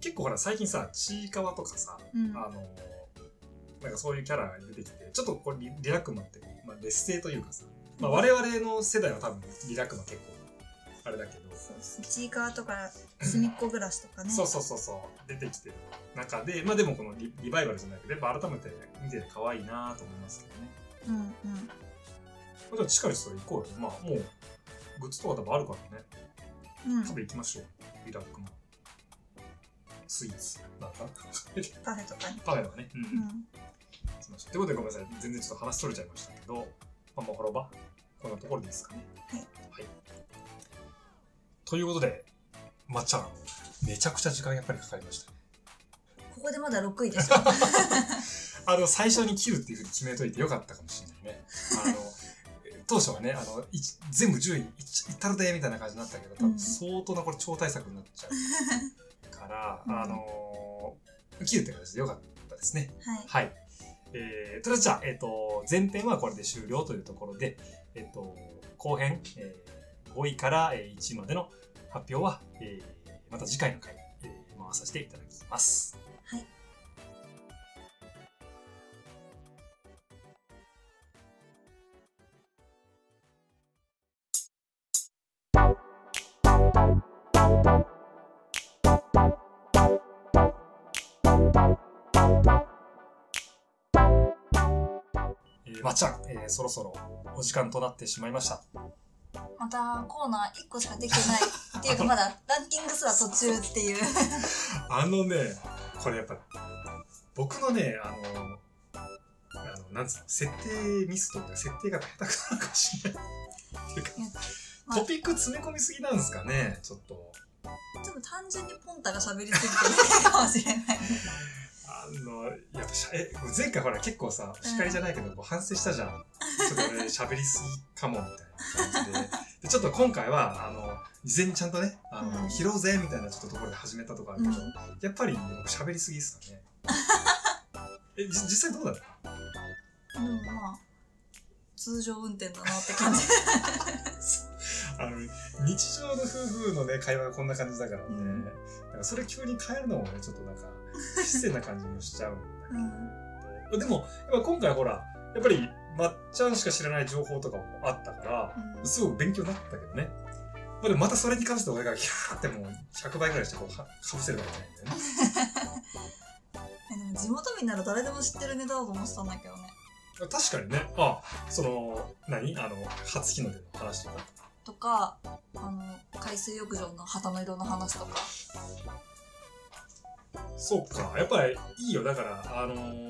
結構ほら、最近さ、ちいかわとかさ、うん。あのーなんかそういうキャラが出てきて、ちょっとこれリリラックマって、まあ、劣勢というかさ、まあ、我々の世代は多分リラックマ結構、あれだけど、ちいかわとか隅っこ暮らしとかね。そうそうそう。そう出てきてる中でまあでもこのリリバイバルじゃないけどやっぱ改めて見てて可愛いなと思いますけどね。うんうん。まあじゃあ近い人行こうよ。まあもうグッズとか多分あるからね。うん。食べ行きましょう。リラックマスイーツなんか？パフェとかにパフェはね。うん、ううん。という。ことでごめんなさい。全然ちょっと話取れちゃいましたけどまあもう滅ば。こんなところですかね。はい、はい、ということでまっちゃんめちゃくちゃ時間やっぱりかかりましたね。ここでまだ6位でしょ あの、最初に切るっていうふうに決めといてよかったかもしれないね。あの、当初はね、あの、い全部10位いいったるで、みたいな感じになったけど、多分相当なこれ超大作になっちゃうから、うんあのー、切るって形でよかったですね。はいはい。えー、とりあえずじゃあ、えっ、と、前編はこれで終了というところで、えっ、と、後編、えー、5位からえー1位までの発表は、えー、また次回の回、えー、回させていただきます。まっちゃん、えー、そろそろお時間となってしまいました。またコーナー1個しかできてない っていうかまだランキングすら途中っていう あのね、これやっぱ、僕のね、あの、あの、なんつうの、設定ミスというか、設定が下手くそなのかもしれない。っていうかまあトピック詰め込みすぎなんですかね、ちょっと。でも単純にポンタが喋りすぎてるかもしれない え、前回ほら結構さ、叱りじゃないけど、こう反省したじゃん。ちょっと俺喋りすぎかも、みたいな感じで。で、ちょっと今回は、あの、事前にちゃんとね、あの、うん拾うぜ、みたいなちょっとところで始めたとこあるけど、うんやっぱり僕喋りすぎですかね。え、じ実際どうだった？でもまあ通常運転だなって感じ あの、日常の夫婦のね、会話がこんな感じだからね。うんなんかそれ急に変えるのもね、ちょっとなんか、不自然な感じもしちゃうん。うんでも、やっぱ今回ほら、やっぱり、まっちゃんしか知らない情報とかもあったから、うんすごく勉強になったけどね。まあ、でもまたそれに関して俺がヒャーってもう100倍ぐらいしてこうはかぶせればいけないんだよね。えでも地元民なら誰でも知ってるネタだと思ってたんだけどね確かにね。あ、その、何？あの、初日の出の話とか。とかあの海水浴場の旗の色の話とかそうか。やっぱりいいよ。だから、あのー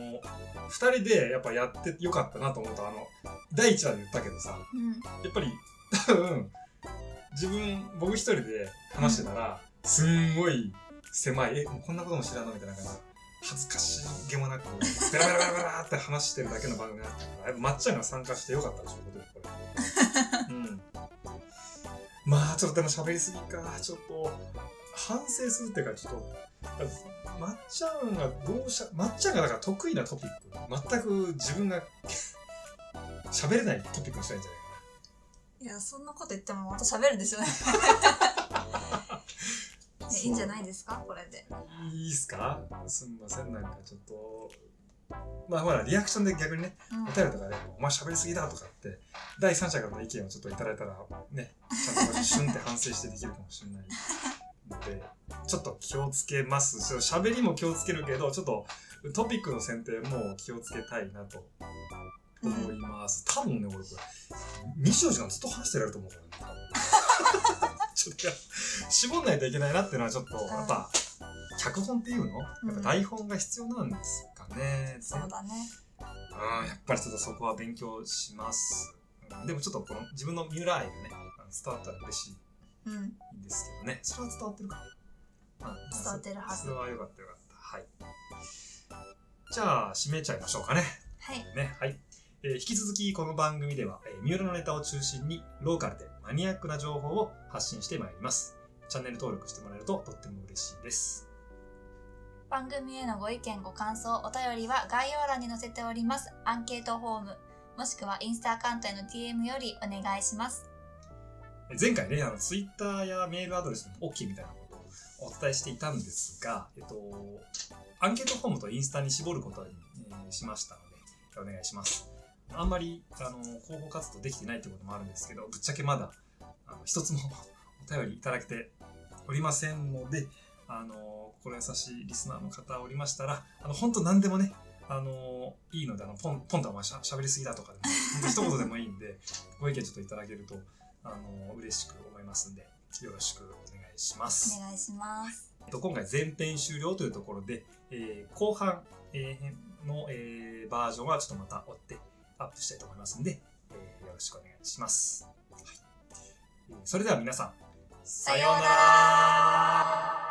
二人でやっぱやってよかったなと思うと、あの、第一話で言ったけどさ、うんやっぱり多分、自分、僕一人で話してたら、すんごい狭い、え、もうこんなことも知らんのみたいな感じで、恥ずかしげもなく、ベラベラベラベラって 話してるだけの番組だったから、やっぱまっちゃんが参加してよかったでしょ。これ うん。まあ、ちょっとでも喋りすぎか。ちょっと、反省するっていうか、ちょっと、まっちゃんがどうしゃ、まっちゃんがだから得意なトピック、全く自分が喋れないトピックにしたいんじゃないかな。いやそんなこと言ってもまた喋るんですよね。いやいいんじゃないですか？これで。いいっすか？すんません、なんかちょっと。まあほら、リアクションで逆にね、うん。お便りとかで、お前喋りすぎだとかって、第三者からの意見をちょっといただいたら、ね、ちゃんとこうシュンって反省してできるかもしれない。ので、ちょっと気をつけます。ちょっと喋りも気をつけるけど、ちょっとトピックの選定も気をつけたいなと思います。多分ね、俺これ、24時間ずっと話してられると思うからね。多分ちょっと絞んないといけないなっていうのはちょっと、やっぱ、脚本っていうの？やっぱ台本が必要なんですかね。そうだねうん、やっぱりちょっとそこは勉強します。うん、でもちょっとこの自分の三浦愛がね、伝わったら嬉しいうんんですけどね。それは伝わってるかな、うん伝わってるはずそれはよかったよかった。はい。じゃあ、締めちゃいましょうかね。はいね、はい。えー引き続きこの番組では、えー、三浦のネタを中心にローカルでマニアックな情報を発信してまいります。チャンネル登録してもらえるととっても嬉しいです。番組へのご意見ご感想お便りは概要欄に載せておりますアンケートフォームもしくはインスタアカウントへの DM よりお願いしますえ前回ね、あの、ツイッターやメールアドレスの OK みたいなことをお伝えしていたんですが、えっと、アンケートフォームとインスタに絞ることに、えーしましたので、お願いします。あんまり、あの、広報活動できてないってこともあるんですけど、ぶっちゃけまだ、あの、一つも お便りいただけておりませんので、あの、心優しいリスナーの方おりましたら、あの、本当何でもね、あの、いいので、あの、ポン、ポンとお前しゃ喋りすぎだとかでも、本当一言でもいいんで、ご意見ちょっといただけると、あの嬉しく思いますんでよろしくお願いします。お願いします、えっと、今回前編終了というところで、えー、後半、え、の、えー、バージョンはちょっとまた追ってアップしたいと思いますんで、えー、よろしくお願いします、はい、それでは皆さんさようなら。